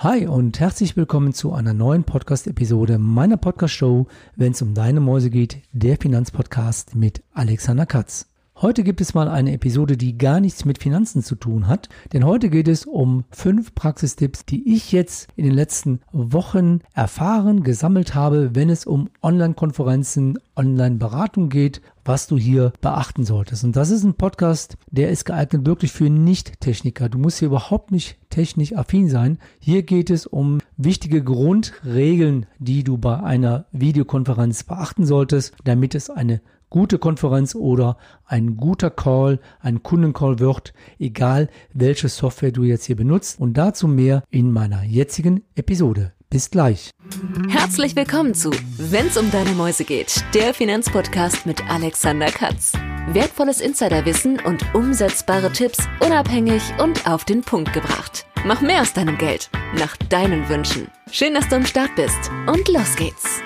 Hi und herzlich willkommen zu einer neuen Podcast-Episode meiner Podcast-Show, wenn es um deine Mäuse geht, der Finanzpodcast mit Alexander Katz. Heute gibt es mal eine Episode, die gar nichts mit Finanzen zu tun hat, denn heute geht es um fünf Praxistipps, die ich jetzt in den letzten Wochen erfahren, gesammelt habe, wenn es um Online-Konferenzen, Online-Beratung geht, was du hier beachten solltest. Und das ist ein Podcast, der ist geeignet wirklich für Nicht-Techniker. Du musst hier überhaupt nicht technisch affin sein. Hier geht es um wichtige Grundregeln, die du bei einer Videokonferenz beachten solltest, damit es eine gute Konferenz oder ein guter Call, ein Kundencall wird, egal welche Software du jetzt hier benutzt. Und dazu mehr in meiner jetzigen Episode. Bis gleich. Herzlich willkommen zu Wenn's um deine Mäuse geht, der Finanzpodcast mit Alexander Katz. Wertvolles Insiderwissen und umsetzbare Tipps unabhängig und auf den Punkt gebracht. Mach mehr aus deinem Geld, nach deinen Wünschen. Schön, dass du am Start bist und los geht's.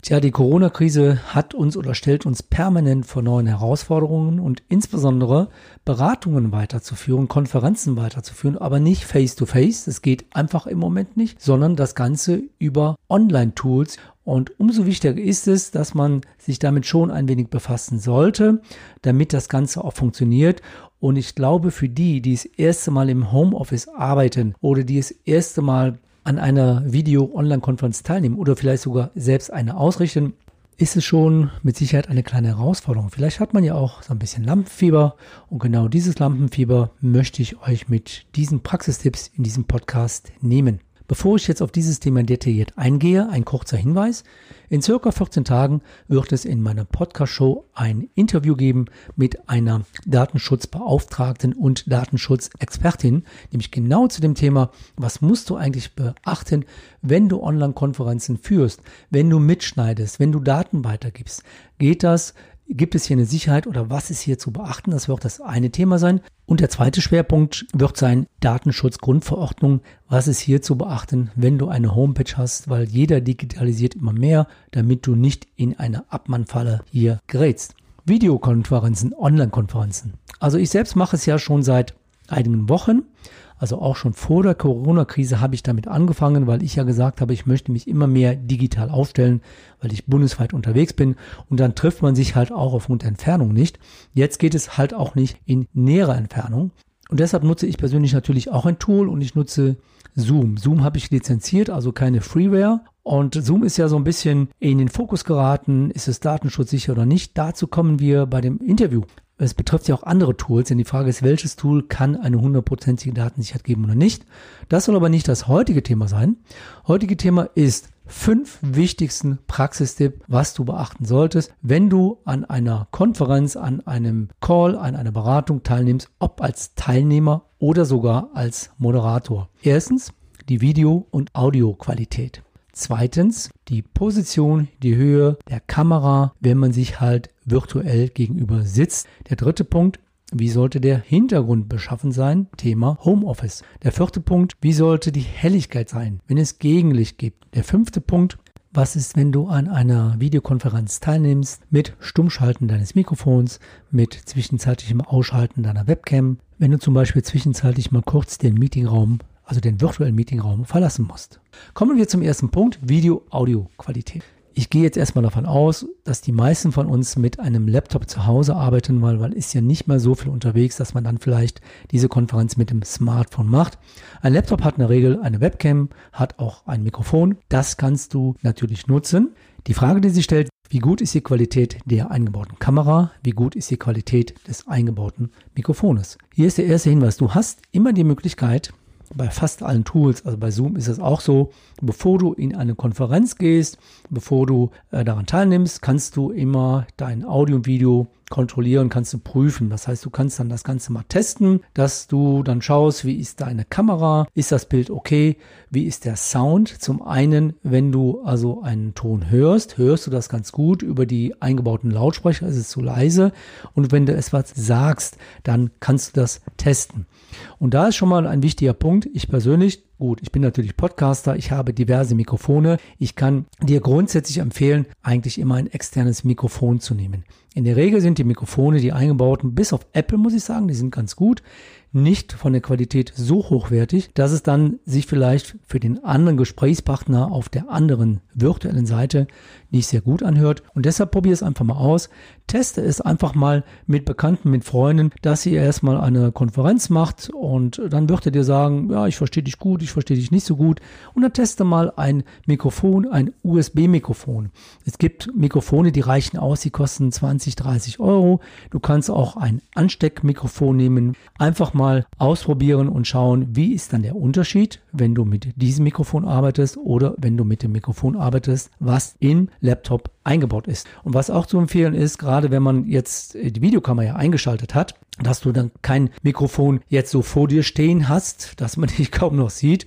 Tja, die Corona-Krise hat uns oder stellt uns permanent vor neuen Herausforderungen und insbesondere Beratungen weiterzuführen, Konferenzen weiterzuführen, aber nicht face-to-face. Das geht einfach im Moment nicht, sondern das Ganze über Online-Tools. Und umso wichtiger ist es, dass man sich damit schon ein wenig befassen sollte, damit das Ganze auch funktioniert. Und ich glaube, für die, die das erste Mal im Homeoffice arbeiten oder die das erste Mal an einer Video-Online-Konferenz teilnehmen oder vielleicht sogar selbst eine ausrichten, ist es schon mit Sicherheit eine kleine Herausforderung. Vielleicht hat man ja auch so ein bisschen Lampenfieber und genau dieses Lampenfieber möchte ich euch mit diesen Praxistipps in diesem Podcast nehmen. Bevor ich jetzt auf dieses Thema detailliert eingehe, ein kurzer Hinweis. In circa 14 Tagen wird es in meiner Podcast-Show ein Interview geben mit einer Datenschutzbeauftragten und Datenschutzexpertin, nämlich genau zu dem Thema, was musst du eigentlich beachten, wenn du Online-Konferenzen führst, wenn du mitschneidest, wenn du Daten weitergibst. Geht das Gibt es hier eine Sicherheit oder was ist hier zu beachten? Das wird das eine Thema sein. Und der zweite Schwerpunkt wird sein Datenschutzgrundverordnung. Was ist hier zu beachten, wenn du eine Homepage hast? Weil jeder digitalisiert immer mehr, damit du nicht in eine Abmannfalle hier gerätst. Videokonferenzen, Online-Konferenzen. Also ich selbst mache es ja schon seit einigen Wochen. Also auch schon vor der Corona-Krise habe ich damit angefangen, weil ich ja gesagt habe, ich möchte mich immer mehr digital aufstellen, weil ich bundesweit unterwegs bin. Und dann trifft man sich halt auch aufgrund der Entfernung nicht. Jetzt geht es halt auch nicht in näherer Entfernung. Und deshalb nutze ich persönlich natürlich auch ein Tool und ich nutze Zoom. Zoom habe ich lizenziert, also keine Freeware. Und Zoom ist ja so ein bisschen in den Fokus geraten. Ist es datenschutzsicher oder nicht? Dazu kommen wir bei dem Interview. Es betrifft ja auch andere Tools, denn die Frage ist, welches Tool kann eine hundertprozentige Datensicherheit geben oder nicht. Das soll aber nicht das heutige Thema sein. Heutige Thema ist fünf wichtigsten Praxistipp, was du beachten solltest, wenn du an einer Konferenz, an einem Call, an einer Beratung teilnimmst, ob als Teilnehmer oder sogar als Moderator. Erstens die Video- und Audioqualität. Zweitens die Position, die Höhe der Kamera, wenn man sich halt virtuell gegenüber sitzt. Der dritte Punkt, wie sollte der Hintergrund beschaffen sein? Thema Homeoffice. Der vierte Punkt, wie sollte die Helligkeit sein, wenn es Gegenlicht gibt? Der fünfte Punkt, was ist, wenn du an einer Videokonferenz teilnimmst mit Stummschalten deines Mikrofons, mit zwischenzeitlichem Ausschalten deiner Webcam, wenn du zum Beispiel zwischenzeitlich mal kurz den Meetingraum also den virtuellen Meetingraum, verlassen musst. Kommen wir zum ersten Punkt, Video-Audio-Qualität. Ich gehe jetzt erstmal davon aus, dass die meisten von uns mit einem Laptop zu Hause arbeiten, weil man ist ja nicht mehr so viel unterwegs, dass man dann vielleicht diese Konferenz mit dem Smartphone macht. Ein Laptop hat in der Regel eine Webcam, hat auch ein Mikrofon. Das kannst du natürlich nutzen. Die Frage, die sich stellt, wie gut ist die Qualität der eingebauten Kamera? Wie gut ist die Qualität des eingebauten Mikrofones? Hier ist der erste Hinweis. Du hast immer die Möglichkeit, bei fast allen Tools, also bei Zoom ist es auch so, bevor du in eine Konferenz gehst, bevor du äh, daran teilnimmst, kannst du immer dein Audio und Video kontrollieren, kannst du prüfen. Das heißt, du kannst dann das Ganze mal testen, dass du dann schaust, wie ist deine Kamera, ist das Bild okay, wie ist der Sound. Zum einen, wenn du also einen Ton hörst, hörst du das ganz gut über die eingebauten Lautsprecher, ist es zu leise. Und wenn du etwas sagst, dann kannst du das testen. Und da ist schon mal ein wichtiger Punkt. Ich persönlich Gut, ich bin natürlich Podcaster, ich habe diverse Mikrofone. Ich kann dir grundsätzlich empfehlen, eigentlich immer ein externes Mikrofon zu nehmen. In der Regel sind die Mikrofone, die eingebauten, bis auf Apple muss ich sagen, die sind ganz gut nicht von der Qualität so hochwertig, dass es dann sich vielleicht für den anderen Gesprächspartner auf der anderen virtuellen Seite nicht sehr gut anhört. Und deshalb probier es einfach mal aus. Teste es einfach mal mit Bekannten, mit Freunden, dass ihr erstmal eine Konferenz macht und dann wird er dir sagen, ja, ich verstehe dich gut, ich verstehe dich nicht so gut. Und dann teste mal ein Mikrofon, ein USB-Mikrofon. Es gibt Mikrofone, die reichen aus, die kosten 20, 30 Euro. Du kannst auch ein Ansteckmikrofon nehmen. Einfach mal ausprobieren und schauen, wie ist dann der Unterschied, wenn du mit diesem Mikrofon arbeitest oder wenn du mit dem Mikrofon arbeitest, was in Laptop eingebaut ist. Und was auch zu empfehlen ist, gerade wenn man jetzt die Videokamera ja eingeschaltet hat, dass du dann kein Mikrofon jetzt so vor dir stehen hast, dass man dich kaum noch sieht.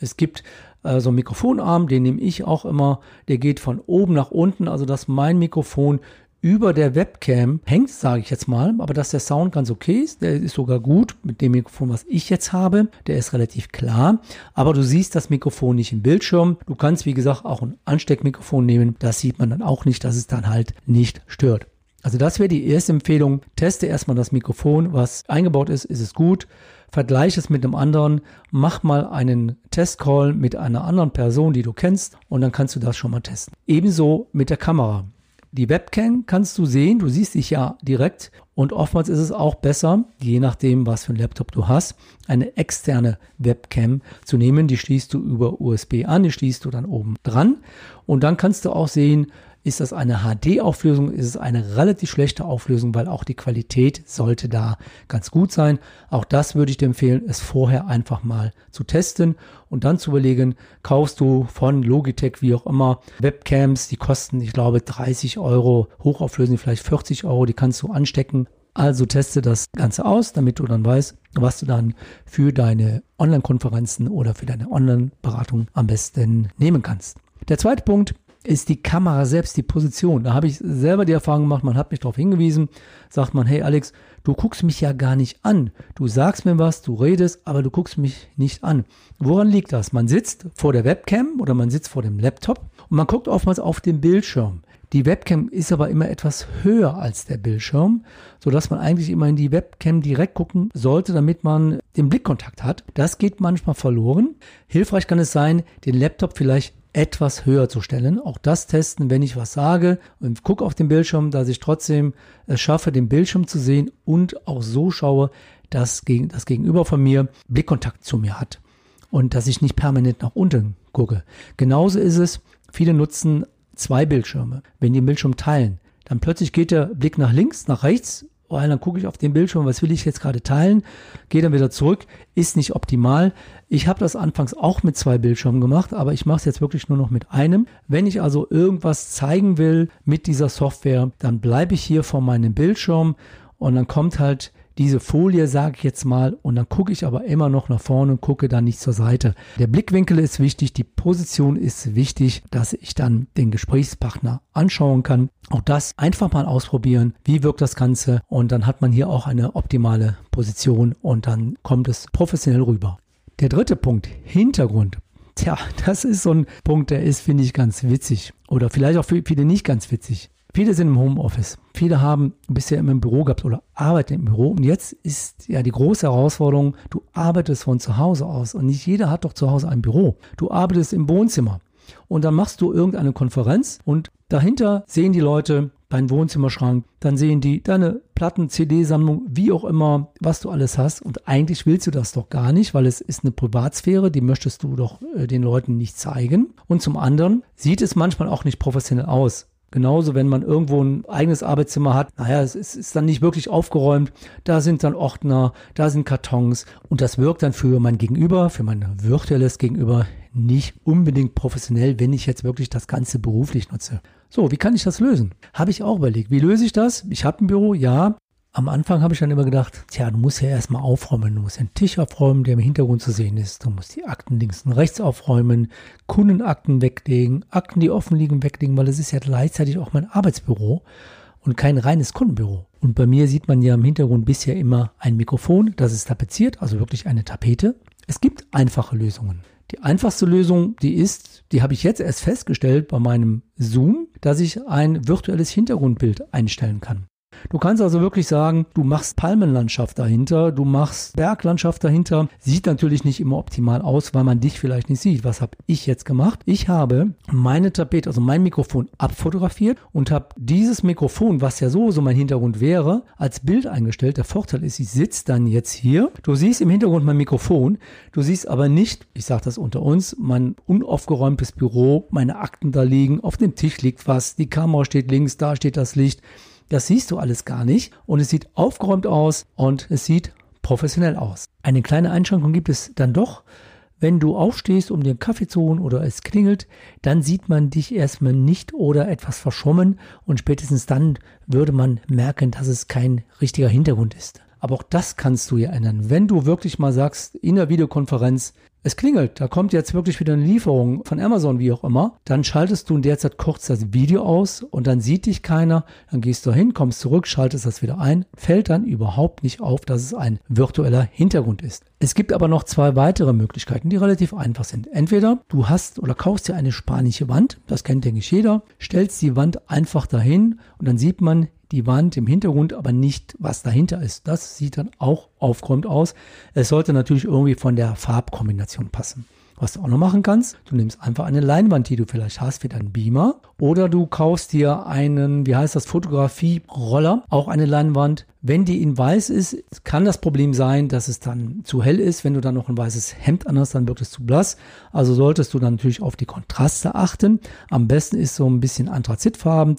Es gibt äh, so einen Mikrofonarm, den nehme ich auch immer, der geht von oben nach unten, also dass mein Mikrofon über der Webcam hängt, sage ich jetzt mal, aber dass der Sound ganz okay ist, der ist sogar gut mit dem Mikrofon, was ich jetzt habe, der ist relativ klar, aber du siehst das Mikrofon nicht im Bildschirm. Du kannst, wie gesagt, auch ein Ansteckmikrofon nehmen, das sieht man dann auch nicht, dass es dann halt nicht stört. Also das wäre die erste Empfehlung. Teste erstmal das Mikrofon, was eingebaut ist, ist es gut. Vergleiche es mit einem anderen, mach mal einen Testcall mit einer anderen Person, die du kennst, und dann kannst du das schon mal testen. Ebenso mit der Kamera. Die Webcam kannst du sehen, du siehst dich ja direkt und oftmals ist es auch besser, je nachdem, was für ein Laptop du hast, eine externe Webcam zu nehmen. Die schließt du über USB an, die schließt du dann oben dran und dann kannst du auch sehen, ist das eine HD-Auflösung? Ist es eine relativ schlechte Auflösung, weil auch die Qualität sollte da ganz gut sein. Auch das würde ich dir empfehlen, es vorher einfach mal zu testen und dann zu überlegen, kaufst du von Logitech, wie auch immer, Webcams, die kosten, ich glaube, 30 Euro, hochauflösend vielleicht 40 Euro, die kannst du anstecken. Also teste das Ganze aus, damit du dann weißt, was du dann für deine Online-Konferenzen oder für deine Online-Beratung am besten nehmen kannst. Der zweite Punkt ist die Kamera selbst, die Position. Da habe ich selber die Erfahrung gemacht, man hat mich darauf hingewiesen, sagt man, hey Alex, du guckst mich ja gar nicht an. Du sagst mir was, du redest, aber du guckst mich nicht an. Woran liegt das? Man sitzt vor der Webcam oder man sitzt vor dem Laptop und man guckt oftmals auf den Bildschirm. Die Webcam ist aber immer etwas höher als der Bildschirm, sodass man eigentlich immer in die Webcam direkt gucken sollte, damit man den Blickkontakt hat. Das geht manchmal verloren. Hilfreich kann es sein, den Laptop vielleicht etwas höher zu stellen. Auch das testen, wenn ich was sage und gucke auf den Bildschirm, dass ich trotzdem es schaffe, den Bildschirm zu sehen und auch so schaue, dass das Gegenüber von mir Blickkontakt zu mir hat und dass ich nicht permanent nach unten gucke. Genauso ist es, viele nutzen zwei Bildschirme. Wenn die den Bildschirm teilen, dann plötzlich geht der Blick nach links, nach rechts weil dann gucke ich auf den Bildschirm, was will ich jetzt gerade teilen, gehe dann wieder zurück, ist nicht optimal. Ich habe das anfangs auch mit zwei Bildschirmen gemacht, aber ich mache es jetzt wirklich nur noch mit einem. Wenn ich also irgendwas zeigen will mit dieser Software, dann bleibe ich hier vor meinem Bildschirm und dann kommt halt diese Folie, sage ich jetzt mal, und dann gucke ich aber immer noch nach vorne und gucke dann nicht zur Seite. Der Blickwinkel ist wichtig, die Position ist wichtig, dass ich dann den Gesprächspartner anschauen kann. Auch das einfach mal ausprobieren, wie wirkt das Ganze und dann hat man hier auch eine optimale Position und dann kommt es professionell rüber. Der dritte Punkt, Hintergrund. Tja, das ist so ein Punkt, der ist, finde ich, ganz witzig. Oder vielleicht auch für viele nicht ganz witzig. Viele sind im Homeoffice. Viele haben bisher immer im Büro gehabt oder arbeiten im Büro. Und jetzt ist ja die große Herausforderung, du arbeitest von zu Hause aus. Und nicht jeder hat doch zu Hause ein Büro. Du arbeitest im Wohnzimmer. Und dann machst du irgendeine Konferenz und dahinter sehen die Leute deinen Wohnzimmerschrank, dann sehen die deine Platten, CD-Sammlung, wie auch immer, was du alles hast. Und eigentlich willst du das doch gar nicht, weil es ist eine Privatsphäre, die möchtest du doch äh, den Leuten nicht zeigen. Und zum anderen sieht es manchmal auch nicht professionell aus. Genauso, wenn man irgendwo ein eigenes Arbeitszimmer hat, naja, es ist, ist, dann nicht wirklich aufgeräumt. Da sind dann Ordner, da sind Kartons und das wirkt dann für mein Gegenüber, für mein virtuelles Gegenüber nicht unbedingt professionell, wenn ich jetzt wirklich das Ganze beruflich nutze. So, wie kann ich das lösen? Habe ich auch überlegt. Wie löse ich das? Ich habe ein Büro, ja, am Anfang habe ich dann immer gedacht, tja, du musst ja erstmal aufräumen. Du musst den Tisch aufräumen, der im Hintergrund zu sehen ist. Du musst die Akten links und rechts aufräumen, Kundenakten weglegen, Akten, die offen liegen, weglegen, weil es ist ja gleichzeitig auch mein Arbeitsbüro und kein reines Kundenbüro. Und bei mir sieht man ja im Hintergrund bisher immer ein Mikrofon, das ist tapeziert, also wirklich eine Tapete. Es gibt einfache Lösungen. Die einfachste Lösung, die ist, die habe ich jetzt erst festgestellt bei meinem Zoom, dass ich ein virtuelles Hintergrundbild einstellen kann. Du kannst also wirklich sagen, du machst Palmenlandschaft dahinter, du machst Berglandschaft dahinter. Sieht natürlich nicht immer optimal aus, weil man dich vielleicht nicht sieht. Was habe ich jetzt gemacht? Ich habe meine Tapete, also mein Mikrofon abfotografiert und habe dieses Mikrofon, was ja so so mein Hintergrund wäre, als Bild eingestellt. Der Vorteil ist, ich sitze dann jetzt hier. Du siehst im Hintergrund mein Mikrofon. Du siehst aber nicht, ich sage das unter uns, mein unaufgeräumtes Büro, meine Akten da liegen, auf dem Tisch liegt was, die Kamera steht links, da steht das Licht. Das siehst du alles gar nicht und es sieht aufgeräumt aus und es sieht professionell aus. Eine kleine Einschränkung gibt es dann doch. Wenn du aufstehst, um den Kaffee zu holen oder es klingelt, dann sieht man dich erstmal nicht oder etwas verschwommen und spätestens dann würde man merken, dass es kein richtiger Hintergrund ist. Aber auch das kannst du ja ändern. Wenn du wirklich mal sagst, in der Videokonferenz, es klingelt, da kommt jetzt wirklich wieder eine Lieferung von Amazon, wie auch immer, dann schaltest du in der Zeit kurz das Video aus und dann sieht dich keiner, dann gehst du hin, kommst zurück, schaltest das wieder ein, fällt dann überhaupt nicht auf, dass es ein virtueller Hintergrund ist. Es gibt aber noch zwei weitere Möglichkeiten, die relativ einfach sind. Entweder du hast oder kaufst dir eine spanische Wand, das kennt denke ich jeder, stellst die Wand einfach dahin und dann sieht man die Wand im Hintergrund, aber nicht, was dahinter ist. Das sieht dann auch aufgeräumt aus. Es sollte natürlich irgendwie von der Farbkombination passen. Was du auch noch machen kannst, du nimmst einfach eine Leinwand, die du vielleicht hast, wie dein Beamer. Oder du kaufst dir einen, wie heißt das, Fotografie-Roller, auch eine Leinwand. Wenn die in weiß ist, kann das Problem sein, dass es dann zu hell ist. Wenn du dann noch ein weißes Hemd anhast, dann wird es zu blass. Also solltest du dann natürlich auf die Kontraste achten. Am besten ist so ein bisschen anthrazitfarben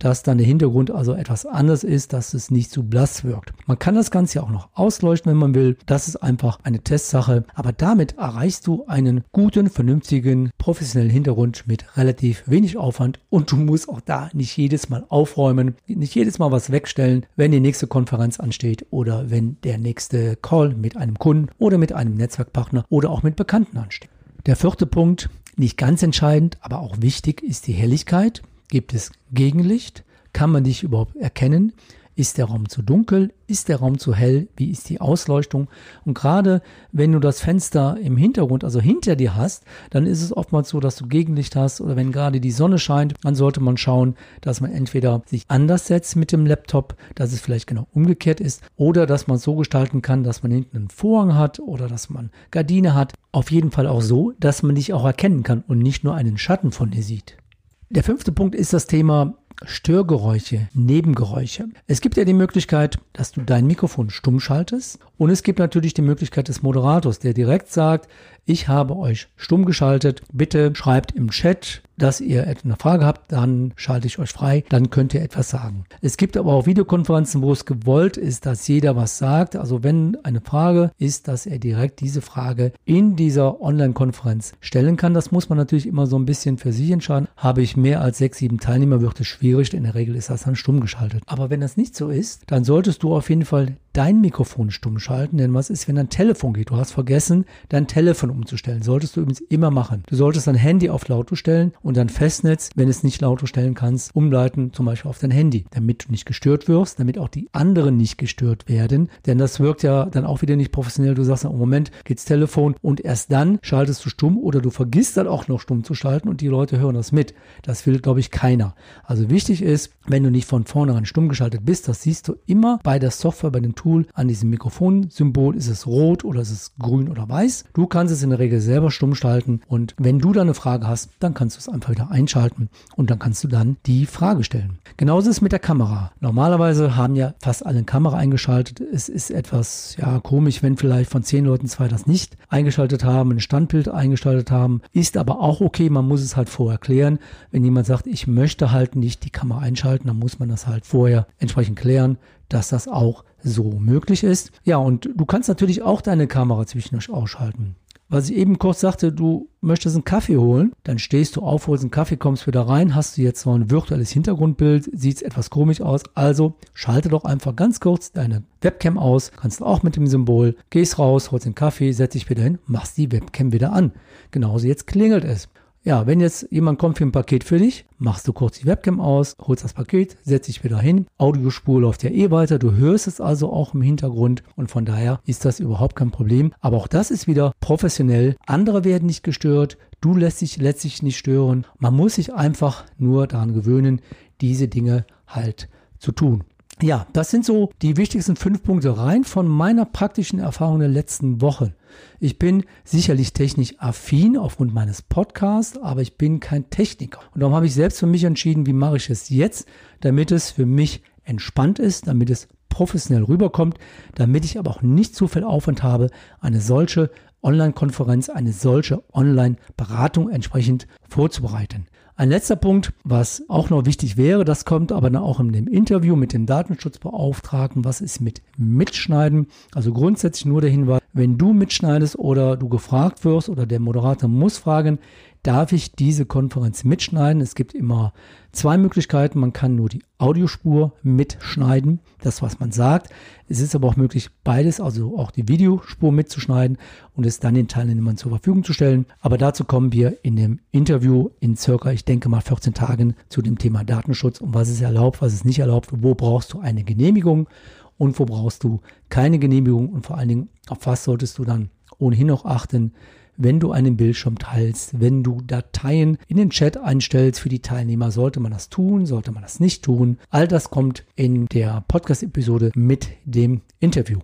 dass dann der Hintergrund also etwas anders ist, dass es nicht zu blass wirkt. Man kann das Ganze ja auch noch ausleuchten, wenn man will. Das ist einfach eine Testsache. Aber damit erreichst du einen guten, vernünftigen, professionellen Hintergrund mit relativ wenig Aufwand und du musst auch da nicht jedes Mal aufräumen, nicht jedes Mal was wegstellen, wenn die nächste Konferenz ansteht oder wenn der nächste Call mit einem Kunden oder mit einem Netzwerkpartner oder auch mit Bekannten ansteht. Der vierte Punkt, nicht ganz entscheidend, aber auch wichtig, ist die Helligkeit. Gibt es Gegenlicht? Kann man dich überhaupt erkennen? Ist der Raum zu dunkel? Ist der Raum zu hell? Wie ist die Ausleuchtung? Und gerade wenn du das Fenster im Hintergrund, also hinter dir hast, dann ist es oftmals so, dass du Gegenlicht hast oder wenn gerade die Sonne scheint, dann sollte man schauen, dass man entweder sich anders setzt mit dem Laptop, dass es vielleicht genau umgekehrt ist oder dass man es so gestalten kann, dass man hinten einen Vorhang hat oder dass man Gardine hat. Auf jeden Fall auch so, dass man dich auch erkennen kann und nicht nur einen Schatten von dir sieht. Der fünfte Punkt ist das Thema Störgeräusche, Nebengeräusche. Es gibt ja die Möglichkeit, dass du dein Mikrofon stumm schaltest und es gibt natürlich die Möglichkeit des Moderators, der direkt sagt, ich habe euch stumm geschaltet, bitte schreibt im Chat dass ihr eine Frage habt, dann schalte ich euch frei, dann könnt ihr etwas sagen. Es gibt aber auch Videokonferenzen, wo es gewollt ist, dass jeder was sagt. Also wenn eine Frage ist, dass er direkt diese Frage in dieser Online-Konferenz stellen kann. Das muss man natürlich immer so ein bisschen für sich entscheiden. Habe ich mehr als sechs, sieben Teilnehmer, wird es schwierig. In der Regel ist das dann stumm geschaltet. Aber wenn das nicht so ist, dann solltest du auf jeden Fall dein Mikrofon stumm schalten, denn was ist, wenn dein Telefon geht? Du hast vergessen, dein Telefon umzustellen. Solltest du übrigens immer machen. Du solltest dein Handy auf Lauto stellen und dein Festnetz, wenn es nicht Lauto stellen kannst, umleiten, zum Beispiel auf dein Handy, damit du nicht gestört wirst, damit auch die anderen nicht gestört werden, denn das wirkt ja dann auch wieder nicht professionell. Du sagst, im Moment geht's Telefon und erst dann schaltest du stumm oder du vergisst dann auch noch stumm zu schalten und die Leute hören das mit. Das will, glaube ich, keiner. Also wichtig ist, wenn du nicht von vornherein stumm geschaltet bist, das siehst du immer bei der Software, bei dem Tool an diesem Mikrofonsymbol. Ist es rot oder ist es grün oder weiß? Du kannst es in der Regel selber stumm schalten und wenn du da eine Frage hast, dann kannst du es einfach wieder einschalten und dann kannst du dann die Frage stellen. Genauso ist es mit der Kamera. Normalerweise haben ja fast alle eine Kamera eingeschaltet. Es ist etwas ja komisch, wenn vielleicht von zehn Leuten zwei das nicht eingeschaltet haben, ein Standbild eingeschaltet haben. Ist aber auch okay. Man muss es halt vorher klären. Wenn jemand sagt, ich möchte halt nicht die Kamera einschalten, dann muss man das halt vorher entsprechend klären dass das auch so möglich ist. Ja, und du kannst natürlich auch deine Kamera zwischendurch ausschalten. Was ich eben kurz sagte, du möchtest einen Kaffee holen, dann stehst du auf, holst einen Kaffee, kommst wieder rein, hast du jetzt so ein virtuelles Hintergrundbild, sieht etwas komisch aus, also schalte doch einfach ganz kurz deine Webcam aus, kannst du auch mit dem Symbol, gehst raus, holst den Kaffee, setz dich wieder hin, machst die Webcam wieder an. Genauso jetzt klingelt es. Ja, wenn jetzt jemand kommt für ein Paket für dich, machst du kurz die Webcam aus, holst das Paket, setzt dich wieder hin. Audiospur läuft ja eh weiter, du hörst es also auch im Hintergrund und von daher ist das überhaupt kein Problem. Aber auch das ist wieder professionell. Andere werden nicht gestört, du lässt dich letztlich nicht stören. Man muss sich einfach nur daran gewöhnen, diese Dinge halt zu tun. Ja, das sind so die wichtigsten fünf Punkte rein von meiner praktischen Erfahrung der letzten Woche. Ich bin sicherlich technisch affin aufgrund meines Podcasts, aber ich bin kein Techniker. Und darum habe ich selbst für mich entschieden, wie mache ich es jetzt, damit es für mich entspannt ist, damit es professionell rüberkommt, damit ich aber auch nicht zu viel Aufwand habe, eine solche Online-Konferenz, eine solche Online-Beratung entsprechend vorzubereiten. Ein letzter Punkt, was auch noch wichtig wäre, das kommt aber dann auch in dem Interview mit dem Datenschutzbeauftragten, was ist mit Mitschneiden? Also grundsätzlich nur der Hinweis, wenn du mitschneidest oder du gefragt wirst oder der Moderator muss fragen, darf ich diese Konferenz mitschneiden. Es gibt immer zwei Möglichkeiten. Man kann nur die Audiospur mitschneiden, das was man sagt. Es ist aber auch möglich, beides, also auch die Videospur mitzuschneiden und es dann den Teilnehmern zur Verfügung zu stellen. Aber dazu kommen wir in dem Interview in circa, ich denke mal 14 Tagen zu dem Thema Datenschutz und was ist erlaubt, was ist nicht erlaubt, wo brauchst du eine Genehmigung und wo brauchst du keine Genehmigung und vor allen Dingen, auf was solltest du dann ohnehin noch achten, wenn du einen Bildschirm teilst, wenn du Dateien in den Chat einstellst für die Teilnehmer, sollte man das tun, sollte man das nicht tun. All das kommt in der Podcast-Episode mit dem Interview.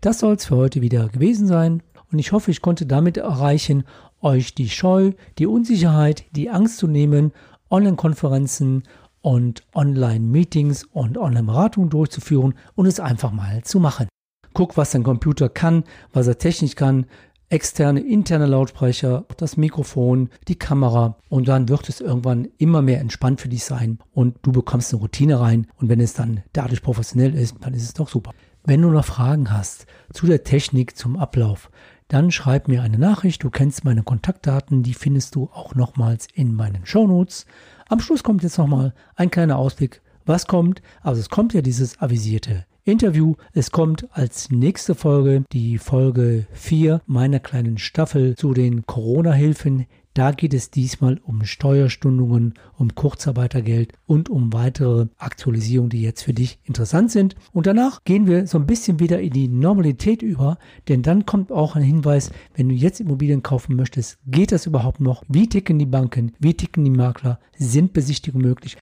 Das soll es für heute wieder gewesen sein und ich hoffe, ich konnte damit erreichen, euch die Scheu, die Unsicherheit, die Angst zu nehmen, Online-Konferenzen und Online-Meetings und Online-Beratungen durchzuführen und es einfach mal zu machen. Guck, was dein Computer kann, was er technisch kann, externe, interne Lautsprecher, das Mikrofon, die Kamera und dann wird es irgendwann immer mehr entspannt für dich sein und du bekommst eine Routine rein und wenn es dann dadurch professionell ist, dann ist es doch super. Wenn du noch Fragen hast zu der Technik, zum Ablauf, dann schreib mir eine Nachricht. Du kennst meine Kontaktdaten, die findest du auch nochmals in meinen Shownotes. Am Schluss kommt jetzt nochmal ein kleiner Ausblick, was kommt. Also es kommt ja dieses avisierte Interview. Es kommt als nächste Folge die Folge 4 meiner kleinen Staffel zu den Corona-Hilfen. Da geht es diesmal um Steuerstundungen, um Kurzarbeitergeld und um weitere Aktualisierungen, die jetzt für dich interessant sind. Und danach gehen wir so ein bisschen wieder in die Normalität über, denn dann kommt auch ein Hinweis, wenn du jetzt Immobilien kaufen möchtest, geht das überhaupt noch? Wie ticken die Banken? Wie ticken die Makler? Sind Besichtigungen möglich?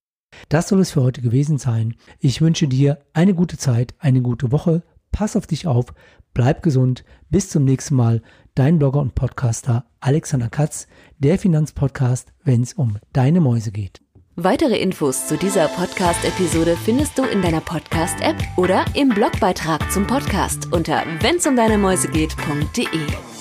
Das soll es für heute gewesen sein. Ich wünsche dir eine gute Zeit, eine gute Woche. Pass auf dich auf, bleib gesund. Bis zum nächsten Mal. Dein Blogger und Podcaster Alexander Katz, der Finanzpodcast, wenn es um deine Mäuse geht. Weitere Infos zu dieser Podcast-Episode findest du in deiner Podcast-App oder im Blogbeitrag zum Podcast unter wennsumdeinemäusegeht.de.